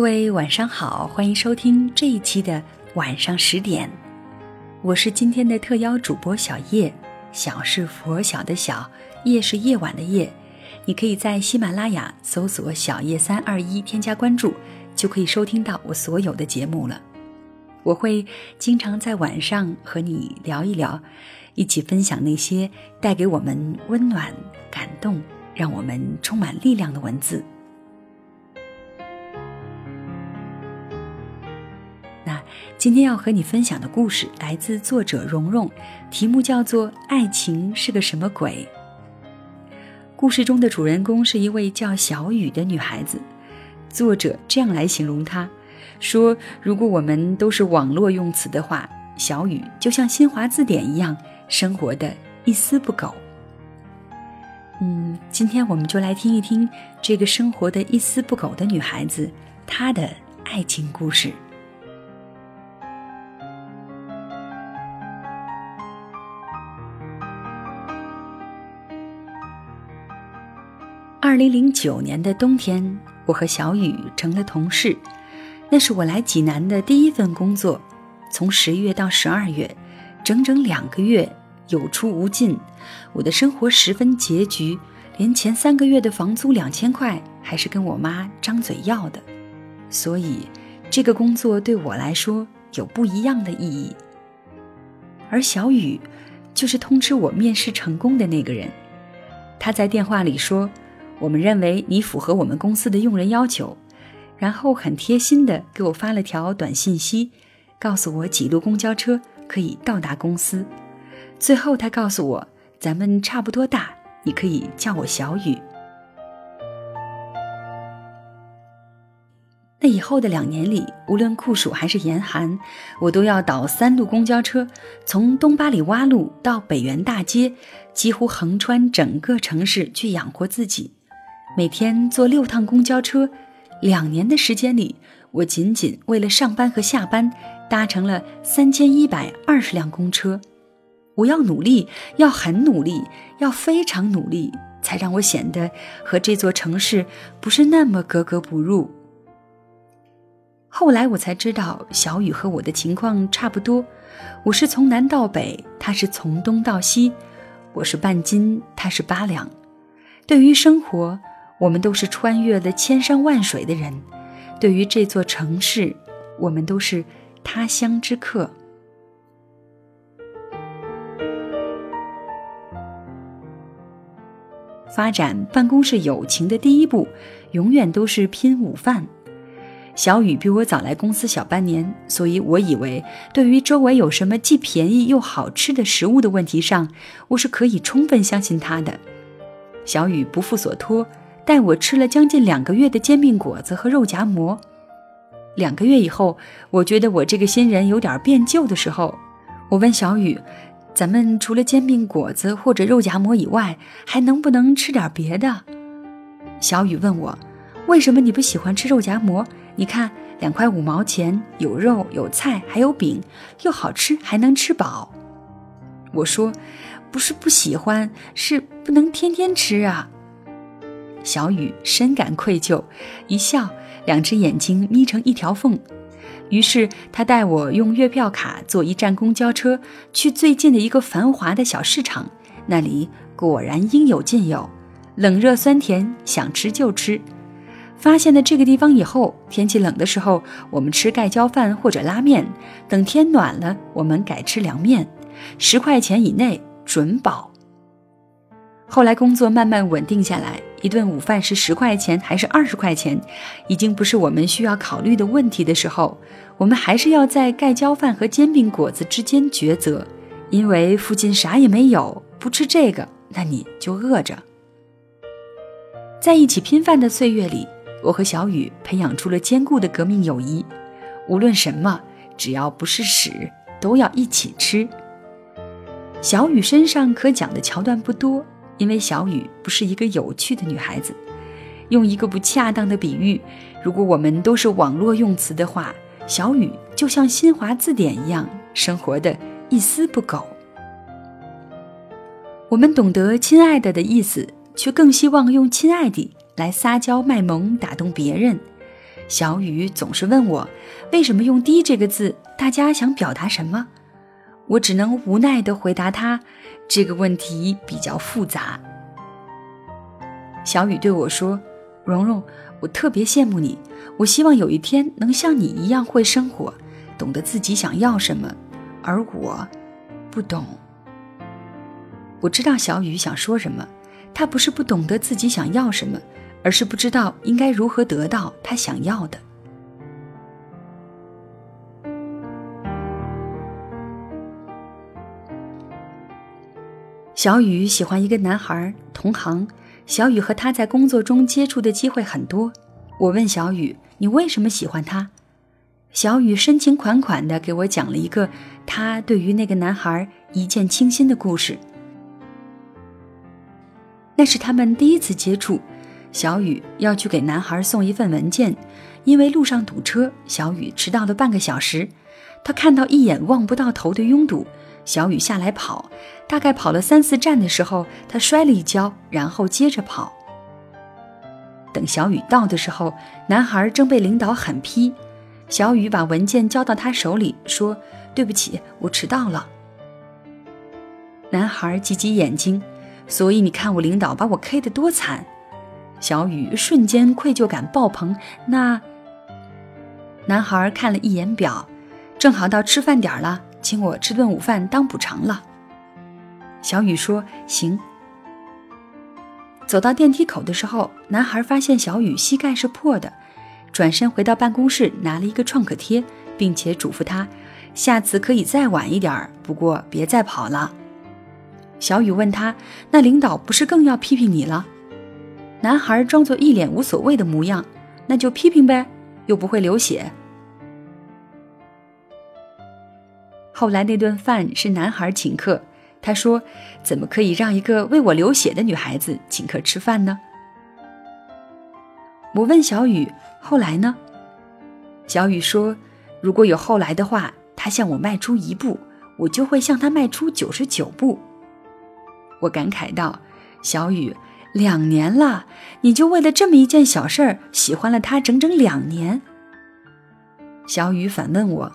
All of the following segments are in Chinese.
各位晚上好，欢迎收听这一期的晚上十点，我是今天的特邀主播小叶。小是佛小的小，夜是夜晚的夜。你可以在喜马拉雅搜索“小叶三二一”，添加关注，就可以收听到我所有的节目了。我会经常在晚上和你聊一聊，一起分享那些带给我们温暖、感动，让我们充满力量的文字。今天要和你分享的故事来自作者蓉蓉，题目叫做《爱情是个什么鬼》。故事中的主人公是一位叫小雨的女孩子，作者这样来形容她：说如果我们都是网络用词的话，小雨就像新华字典一样，生活的一丝不苟。嗯，今天我们就来听一听这个生活的一丝不苟的女孩子她的爱情故事。二零零九年的冬天，我和小雨成了同事。那是我来济南的第一份工作。从十月到十二月，整整两个月，有出无进。我的生活十分拮据，连前三个月的房租两千块还是跟我妈张嘴要的。所以，这个工作对我来说有不一样的意义。而小雨，就是通知我面试成功的那个人。他在电话里说。我们认为你符合我们公司的用人要求，然后很贴心的给我发了条短信息，告诉我几路公交车可以到达公司。最后他告诉我，咱们差不多大，你可以叫我小雨。那以后的两年里，无论酷暑还是严寒，我都要倒三路公交车，从东八里洼路到北园大街，几乎横穿整个城市去养活自己。每天坐六趟公交车，两年的时间里，我仅仅为了上班和下班，搭乘了三千一百二十辆公车。我要努力，要很努力，要非常努力，才让我显得和这座城市不是那么格格不入。后来我才知道，小雨和我的情况差不多。我是从南到北，他是从东到西，我是半斤，他是八两。对于生活。我们都是穿越了千山万水的人，对于这座城市，我们都是他乡之客。发展办公室友情的第一步，永远都是拼午饭。小雨比我早来公司小半年，所以我以为对于周围有什么既便宜又好吃的食物的问题上，我是可以充分相信他的。小雨不负所托。带我吃了将近两个月的煎饼果子和肉夹馍。两个月以后，我觉得我这个新人有点变旧的时候，我问小雨：“咱们除了煎饼果子或者肉夹馍以外，还能不能吃点别的？”小雨问我：“为什么你不喜欢吃肉夹馍？你看，两块五毛钱，有肉有菜还有饼，又好吃还能吃饱。”我说：“不是不喜欢，是不能天天吃啊。”小雨深感愧疚，一笑，两只眼睛眯成一条缝。于是他带我用月票卡坐一站公交车去最近的一个繁华的小市场，那里果然应有尽有，冷热酸甜，想吃就吃。发现了这个地方以后，天气冷的时候我们吃盖浇饭或者拉面，等天暖了我们改吃凉面，十块钱以内准饱。后来工作慢慢稳定下来。一顿午饭是十块钱还是二十块钱，已经不是我们需要考虑的问题的时候，我们还是要在盖浇饭和煎饼果子之间抉择，因为附近啥也没有，不吃这个，那你就饿着。在一起拼饭的岁月里，我和小雨培养出了坚固的革命友谊。无论什么，只要不是屎，都要一起吃。小雨身上可讲的桥段不多，因为小雨不是一个有趣的女孩子。用一个不恰当的比喻，如果我们都是网络用词的话，小雨就像新华字典一样，生活的一丝不苟。我们懂得“亲爱的”的意思，却更希望用“亲爱的”来撒娇卖萌，打动别人。小雨总是问我，为什么用“滴”这个字？大家想表达什么？我只能无奈地回答他，这个问题比较复杂。小雨对我说：“蓉蓉，我特别羡慕你，我希望有一天能像你一样会生活，懂得自己想要什么，而我，不懂。我知道小雨想说什么，他不是不懂得自己想要什么，而是不知道应该如何得到他想要的。”小雨喜欢一个男孩，同行。小雨和他在工作中接触的机会很多。我问小雨：“你为什么喜欢他？”小雨深情款款地给我讲了一个他对于那个男孩一见倾心的故事。那是他们第一次接触。小雨要去给男孩送一份文件，因为路上堵车，小雨迟到了半个小时。他看到一眼望不到头的拥堵。小雨下来跑，大概跑了三四站的时候，他摔了一跤，然后接着跑。等小雨到的时候，男孩正被领导狠批。小雨把文件交到他手里，说：“对不起，我迟到了。”男孩挤挤眼睛，所以你看我领导把我 K 得多惨。小雨瞬间愧疚感爆棚。那男孩看了一眼表，正好到吃饭点了。请我吃顿午饭当补偿了。小雨说：“行。”走到电梯口的时候，男孩发现小雨膝盖是破的，转身回到办公室拿了一个创可贴，并且嘱咐他：“下次可以再晚一点，不过别再跑了。”小雨问他：“那领导不是更要批评你了？”男孩装作一脸无所谓的模样：“那就批评呗，又不会流血。”后来那顿饭是男孩请客，他说：“怎么可以让一个为我流血的女孩子请客吃饭呢？”我问小雨：“后来呢？”小雨说：“如果有后来的话，他向我迈出一步，我就会向他迈出九十九步。”我感慨道：“小雨，两年了，你就为了这么一件小事儿喜欢了他整整两年。”小雨反问我：“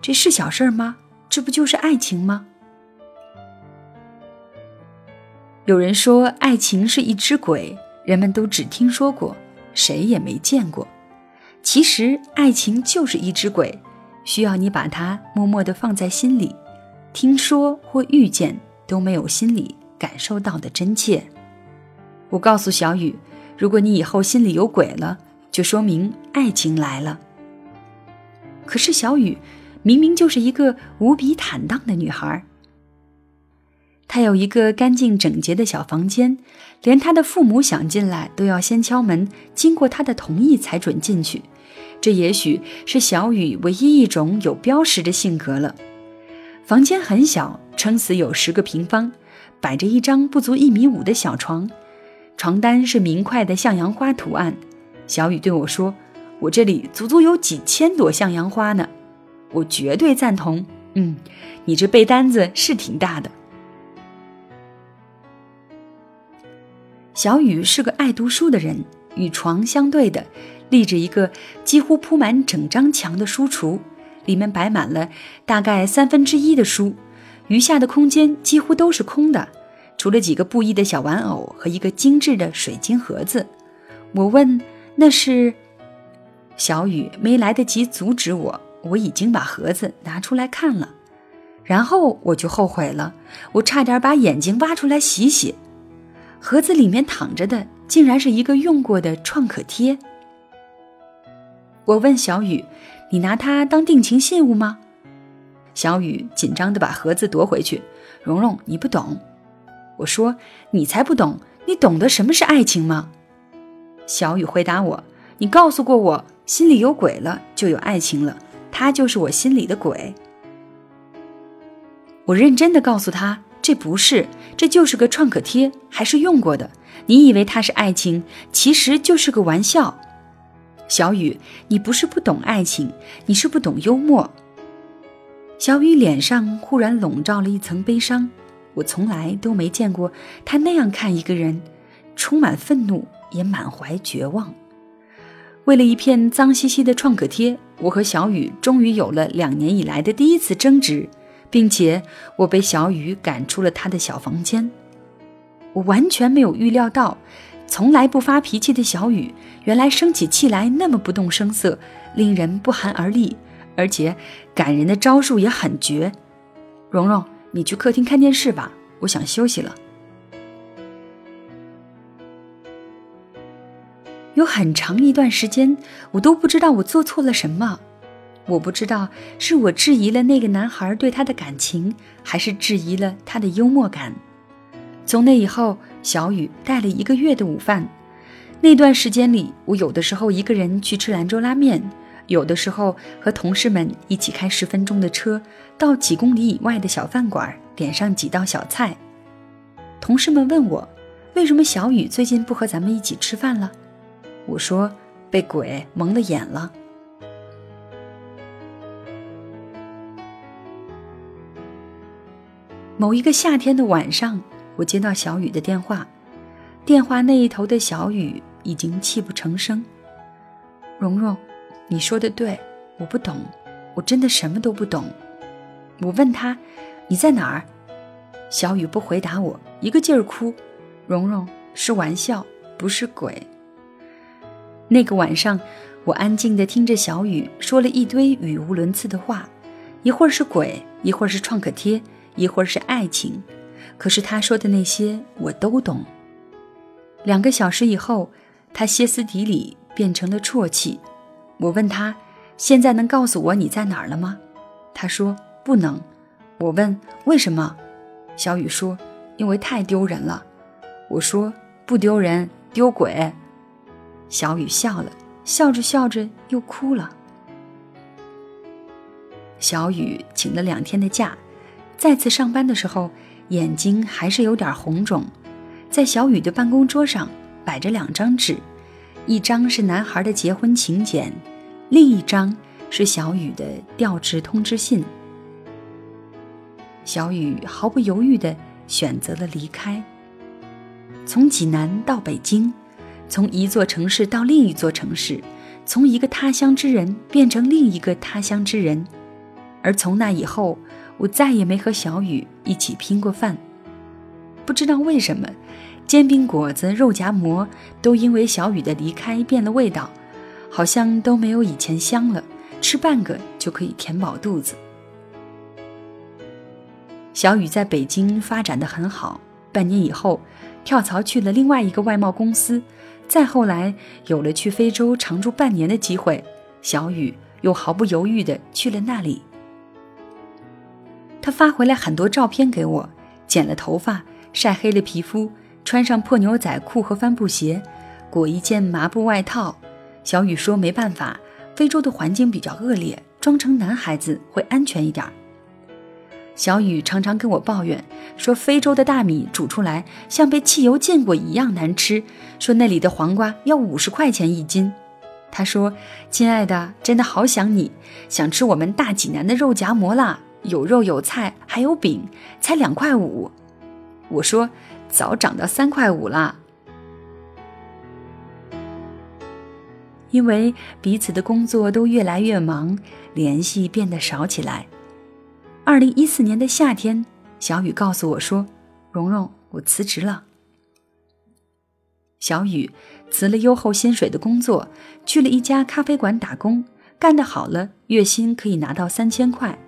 这是小事儿吗？”这不就是爱情吗？有人说爱情是一只鬼，人们都只听说过，谁也没见过。其实爱情就是一只鬼，需要你把它默默的放在心里，听说或遇见都没有心里感受到的真切。我告诉小雨，如果你以后心里有鬼了，就说明爱情来了。可是小雨。明明就是一个无比坦荡的女孩。她有一个干净整洁的小房间，连她的父母想进来都要先敲门，经过她的同意才准进去。这也许是小雨唯一一种有标识的性格了。房间很小，撑死有十个平方，摆着一张不足一米五的小床，床单是明快的向阳花图案。小雨对我说：“我这里足足有几千朵向阳花呢。”我绝对赞同。嗯，你这被单子是挺大的。小雨是个爱读书的人，与床相对的立着一个几乎铺满整张墙的书橱，里面摆满了大概三分之一的书，余下的空间几乎都是空的，除了几个布艺的小玩偶和一个精致的水晶盒子。我问：“那是？”小雨没来得及阻止我。我已经把盒子拿出来看了，然后我就后悔了，我差点把眼睛挖出来洗洗。盒子里面躺着的竟然是一个用过的创可贴。我问小雨：“你拿它当定情信物吗？”小雨紧张地把盒子夺回去。蓉蓉，你不懂。我说：“你才不懂，你懂得什么是爱情吗？”小雨回答我：“你告诉过我，心里有鬼了就有爱情了，他就是我心里的鬼。”我认真的告诉他：“这不是，这就是个创可贴，还是用过的。你以为他是爱情，其实就是个玩笑。”小雨，你不是不懂爱情，你是不懂幽默。小雨脸上忽然笼罩了一层悲伤，我从来都没见过他那样看一个人，充满愤怒，也满怀绝望。为了一片脏兮兮的创可贴，我和小雨终于有了两年以来的第一次争执，并且我被小雨赶出了他的小房间。我完全没有预料到。从来不发脾气的小雨，原来生起气来那么不动声色，令人不寒而栗，而且感人的招数也很绝。蓉蓉，你去客厅看电视吧，我想休息了。有很长一段时间，我都不知道我做错了什么，我不知道是我质疑了那个男孩对他的感情，还是质疑了他的幽默感。从那以后。小雨带了一个月的午饭，那段时间里，我有的时候一个人去吃兰州拉面，有的时候和同事们一起开十分钟的车到几公里以外的小饭馆，点上几道小菜。同事们问我，为什么小雨最近不和咱们一起吃饭了？我说被鬼蒙了眼了。某一个夏天的晚上。我接到小雨的电话，电话那一头的小雨已经泣不成声。蓉蓉，你说的对，我不懂，我真的什么都不懂。我问他，你在哪儿？小雨不回答我，一个劲儿哭。蓉蓉是玩笑，不是鬼。那个晚上，我安静地听着小雨说了一堆语无伦次的话，一会儿是鬼，一会儿是创可贴，一会儿是爱情。可是他说的那些我都懂。两个小时以后，他歇斯底里变成了啜泣。我问他：“现在能告诉我你在哪儿了吗？”他说：“不能。”我问：“为什么？”小雨说：“因为太丢人了。”我说：“不丢人，丢鬼。”小雨笑了，笑着笑着又哭了。小雨请了两天的假，再次上班的时候。眼睛还是有点红肿，在小雨的办公桌上摆着两张纸，一张是男孩的结婚请柬，另一张是小雨的调职通知信。小雨毫不犹豫地选择了离开，从济南到北京，从一座城市到另一座城市，从一个他乡之人变成另一个他乡之人，而从那以后。我再也没和小雨一起拼过饭，不知道为什么，煎饼果子、肉夹馍都因为小雨的离开变了味道，好像都没有以前香了。吃半个就可以填饱肚子。小雨在北京发展的很好，半年以后跳槽去了另外一个外贸公司，再后来有了去非洲常住半年的机会，小雨又毫不犹豫地去了那里。他发回来很多照片给我，剪了头发，晒黑了皮肤，穿上破牛仔裤和帆布鞋，裹一件麻布外套。小雨说：“没办法，非洲的环境比较恶劣，装成男孩子会安全一点。”小雨常常跟我抱怨，说非洲的大米煮出来像被汽油浸过一样难吃，说那里的黄瓜要五十块钱一斤。他说：“亲爱的，真的好想你，想吃我们大济南的肉夹馍啦。”有肉有菜还有饼，才两块五。我说早涨到三块五啦。因为彼此的工作都越来越忙，联系变得少起来。二零一四年的夏天，小雨告诉我说：“蓉蓉，我辞职了。”小雨辞了优厚薪水的工作，去了一家咖啡馆打工，干得好了，月薪可以拿到三千块。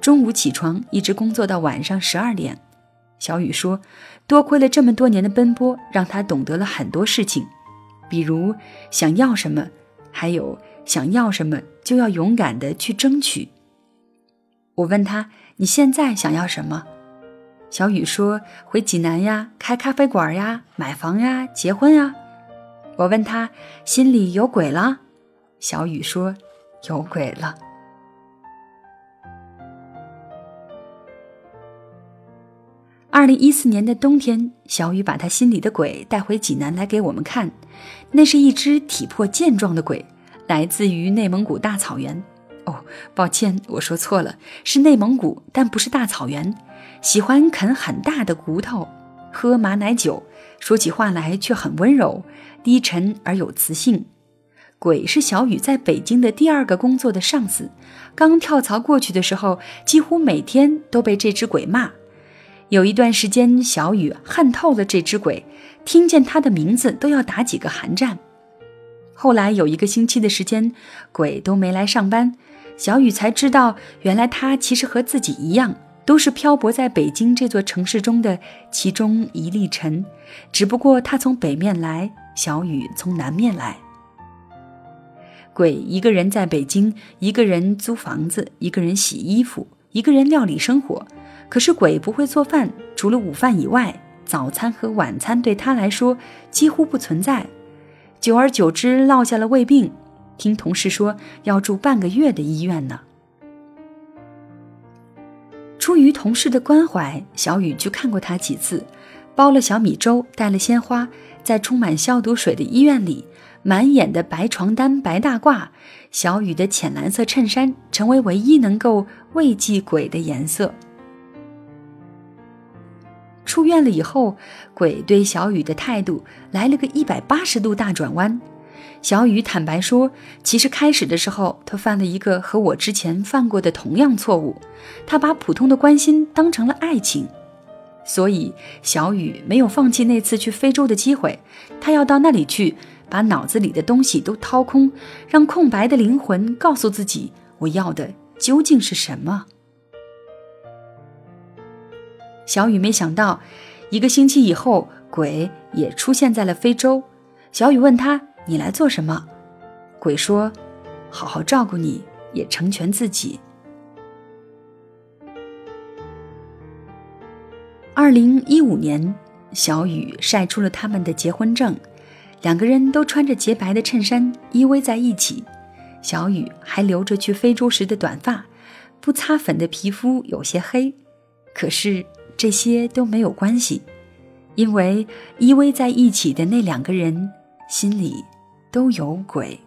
中午起床，一直工作到晚上十二点。小雨说：“多亏了这么多年的奔波，让他懂得了很多事情，比如想要什么，还有想要什么就要勇敢的去争取。我问他：“你现在想要什么？”小雨说：“回济南呀，开咖啡馆呀，买房呀，结婚呀。”我问他：“心里有鬼了？”小雨说：“有鬼了。”二零一四年的冬天，小雨把他心里的鬼带回济南来给我们看。那是一只体魄健壮的鬼，来自于内蒙古大草原。哦，抱歉，我说错了，是内蒙古，但不是大草原。喜欢啃很大的骨头，喝马奶酒，说起话来却很温柔、低沉而有磁性。鬼是小雨在北京的第二个工作的上司。刚跳槽过去的时候，几乎每天都被这只鬼骂。有一段时间，小雨恨透了这只鬼，听见他的名字都要打几个寒战。后来有一个星期的时间，鬼都没来上班，小雨才知道，原来他其实和自己一样，都是漂泊在北京这座城市中的其中一粒尘，只不过他从北面来，小雨从南面来。鬼一个人在北京，一个人租房子，一个人洗衣服，一个人料理生活。可是鬼不会做饭，除了午饭以外，早餐和晚餐对他来说几乎不存在。久而久之，落下了胃病，听同事说要住半个月的医院呢。出于同事的关怀，小雨去看过他几次，包了小米粥，带了鲜花，在充满消毒水的医院里，满眼的白床单、白大褂，小雨的浅蓝色衬衫成为唯一能够慰藉鬼的颜色。出院了以后，鬼对小雨的态度来了个一百八十度大转弯。小雨坦白说，其实开始的时候，他犯了一个和我之前犯过的同样错误，他把普通的关心当成了爱情。所以，小雨没有放弃那次去非洲的机会，他要到那里去，把脑子里的东西都掏空，让空白的灵魂告诉自己，我要的究竟是什么。小雨没想到，一个星期以后，鬼也出现在了非洲。小雨问他：“你来做什么？”鬼说：“好好照顾你，也成全自己。”二零一五年，小雨晒出了他们的结婚证，两个人都穿着洁白的衬衫依偎在一起。小雨还留着去非洲时的短发，不擦粉的皮肤有些黑，可是。这些都没有关系，因为依偎在一起的那两个人心里都有鬼。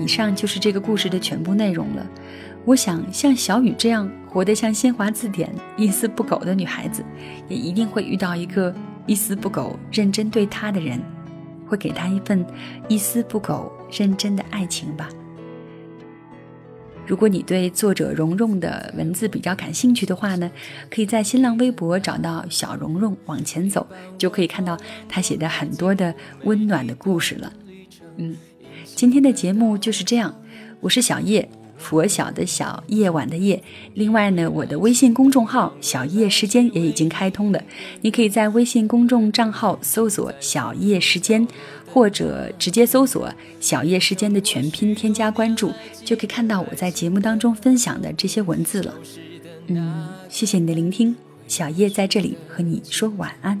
以上就是这个故事的全部内容了。我想，像小雨这样活得像新华字典一丝不苟的女孩子，也一定会遇到一个一丝不苟、认真对她的人，会给她一份一丝不苟、认真的爱情吧。如果你对作者蓉蓉的文字比较感兴趣的话呢，可以在新浪微博找到小蓉蓉，往前走就可以看到她写的很多的温暖的故事了。嗯。今天的节目就是这样，我是小叶，佛小的小夜晚的夜。另外呢，我的微信公众号“小叶时间”也已经开通了，你可以在微信公众账号搜索“小叶时间”，或者直接搜索“小叶时间”的全拼，添加关注，就可以看到我在节目当中分享的这些文字了。嗯，谢谢你的聆听，小叶在这里和你说晚安。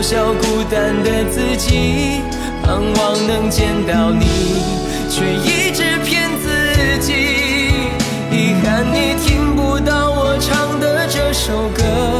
渺小孤单的自己，盼望能见到你，却一直骗自己。遗憾你听不到我唱的这首歌，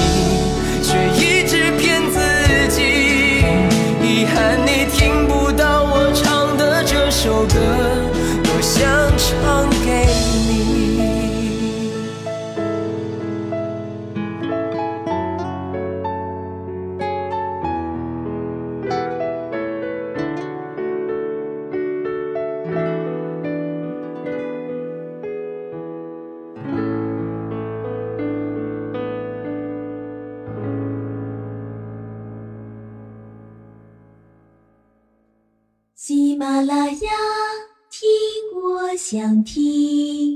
听。